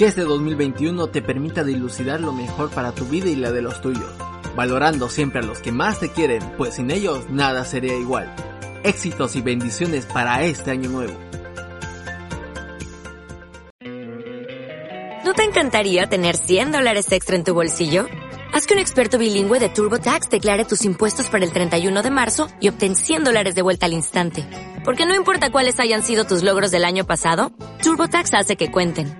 Que este 2021 te permita dilucidar lo mejor para tu vida y la de los tuyos, valorando siempre a los que más te quieren, pues sin ellos nada sería igual. Éxitos y bendiciones para este año nuevo. ¿No te encantaría tener 100 dólares extra en tu bolsillo? Haz que un experto bilingüe de TurboTax declare tus impuestos para el 31 de marzo y obtén 100 dólares de vuelta al instante. Porque no importa cuáles hayan sido tus logros del año pasado, TurboTax hace que cuenten.